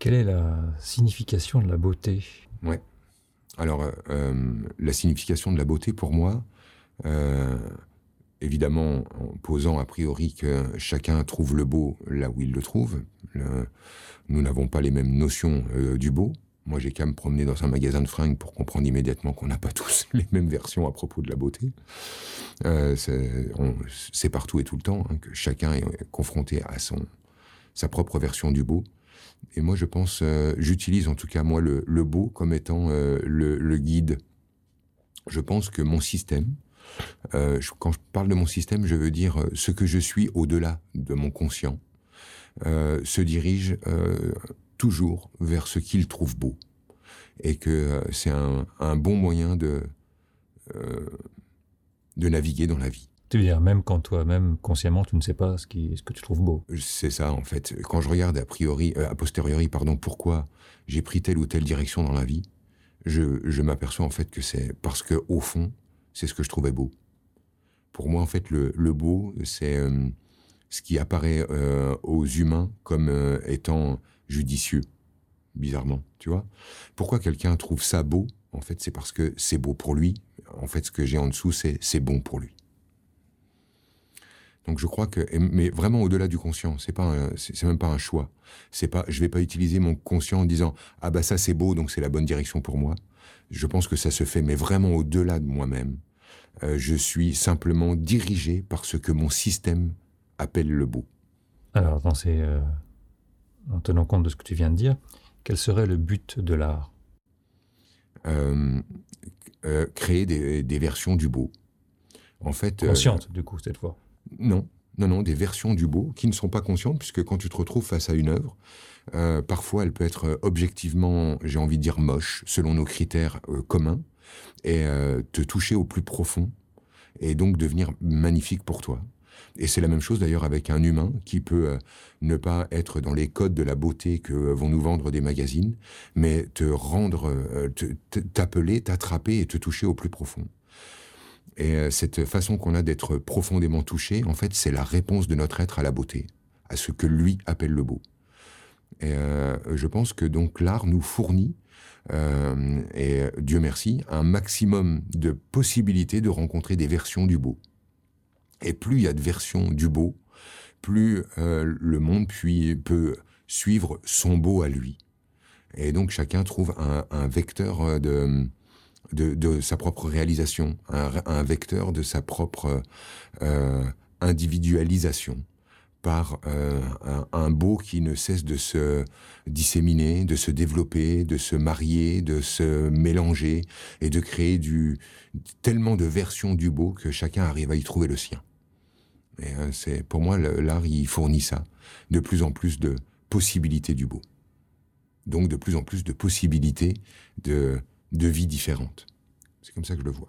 Quelle est la signification de la beauté? Ouais. Alors, la signification de la beauté pour moi, évidemment en posant a priori que chacun trouve le beau là où il le trouve. nous n'avons pas les mêmes notions euh, du beau. Moi, j'ai qu'à me promener dans un magasin de fringues pour comprendre immédiatement qu'on n'a pas tous les mêmes versions à propos de la beauté. Euh, c'est partout et tout le temps hein, que chacun est confronté à son sa propre version du beau. Et moi, je pense, euh, j'utilise en tout cas moi le, beau comme étant le, le, guide. Je pense que mon système, euh, quand je parle de mon système, je veux dire euh, ce que je suis au-delà de mon conscient euh, se dirige toujours vers ce qu'il trouve beau. Et que c'est un, bon moyen de naviguer dans la vie. Tu veux dire, même quand toi-même, consciemment, tu ne sais pas ce, que tu trouves beau C'est ça, en fait. Quand je regarde a priori, a posteriori, pardon, pourquoi j'ai pris telle ou telle direction dans la vie, je, m'aperçois en fait que c'est parce que, au fond, c'est ce que je trouvais beau. Pour moi, en fait, le, beau, c'est euh, ce qui apparaît euh, aux humains comme euh, étant judicieux, bizarrement, tu vois. Pourquoi quelqu'un trouve ça beau? En fait, c'est parce que c'est beau pour lui. En fait, ce que j'ai en dessous, c'est bon pour lui. Donc je crois que, mais vraiment au-delà du conscient, c'est pas, c'est même pas un choix. C'est pas, je vais pas utiliser mon conscient en disant ah bah ça c'est beau donc c'est la bonne direction pour moi. Je pense que ça se fait, mais vraiment au-delà de moi-même. Euh, je suis simplement dirigé par ce que mon système appelle le beau. Alors, dans ces, euh, en tenant compte de ce que tu viens de dire, quel serait le but de l'art? Euh, Créer des, versions du beau. En fait, conscientes, du coup, cette fois. Non, non, non, des versions du beau qui ne sont pas conscientes, puisque quand tu te retrouves face à une œuvre, parfois elle peut être objectivement, j'ai envie de dire moche, selon nos critères communs, et euh, te toucher au plus profond et donc devenir magnifique pour toi. Et c'est la même chose d'ailleurs avec un humain qui peut euh, ne pas être dans les codes de la beauté que vont nous vendre des magazines, mais te rendre, euh, t'appeler, t'attraper et te toucher au plus profond. Et cette façon qu'on a d'être profondément touché, en fait, c'est la réponse de notre être à la beauté, à ce que lui appelle le beau. Et je pense que donc l'art nous fournit euh, et Dieu merci, un maximum de possibilités de rencontrer des versions du beau. Et plus il y a de versions du beau, plus euh, le monde puis, peut suivre son beau à lui. Et donc chacun trouve un, vecteur de, de, sa propre réalisation, un, vecteur de sa propre euh, individualisation par euh, un, beau qui ne cesse de se disséminer, de se développer, de se marier, de se mélanger et de créer du, tellement de versions du beau que chacun arrive à y trouver le sien. Et euh, c'est pour moi l'art il fournit ça, de plus en plus de possibilités du beau. Donc de plus en plus de possibilités de, de vie différentes. C'est comme ça que je le vois.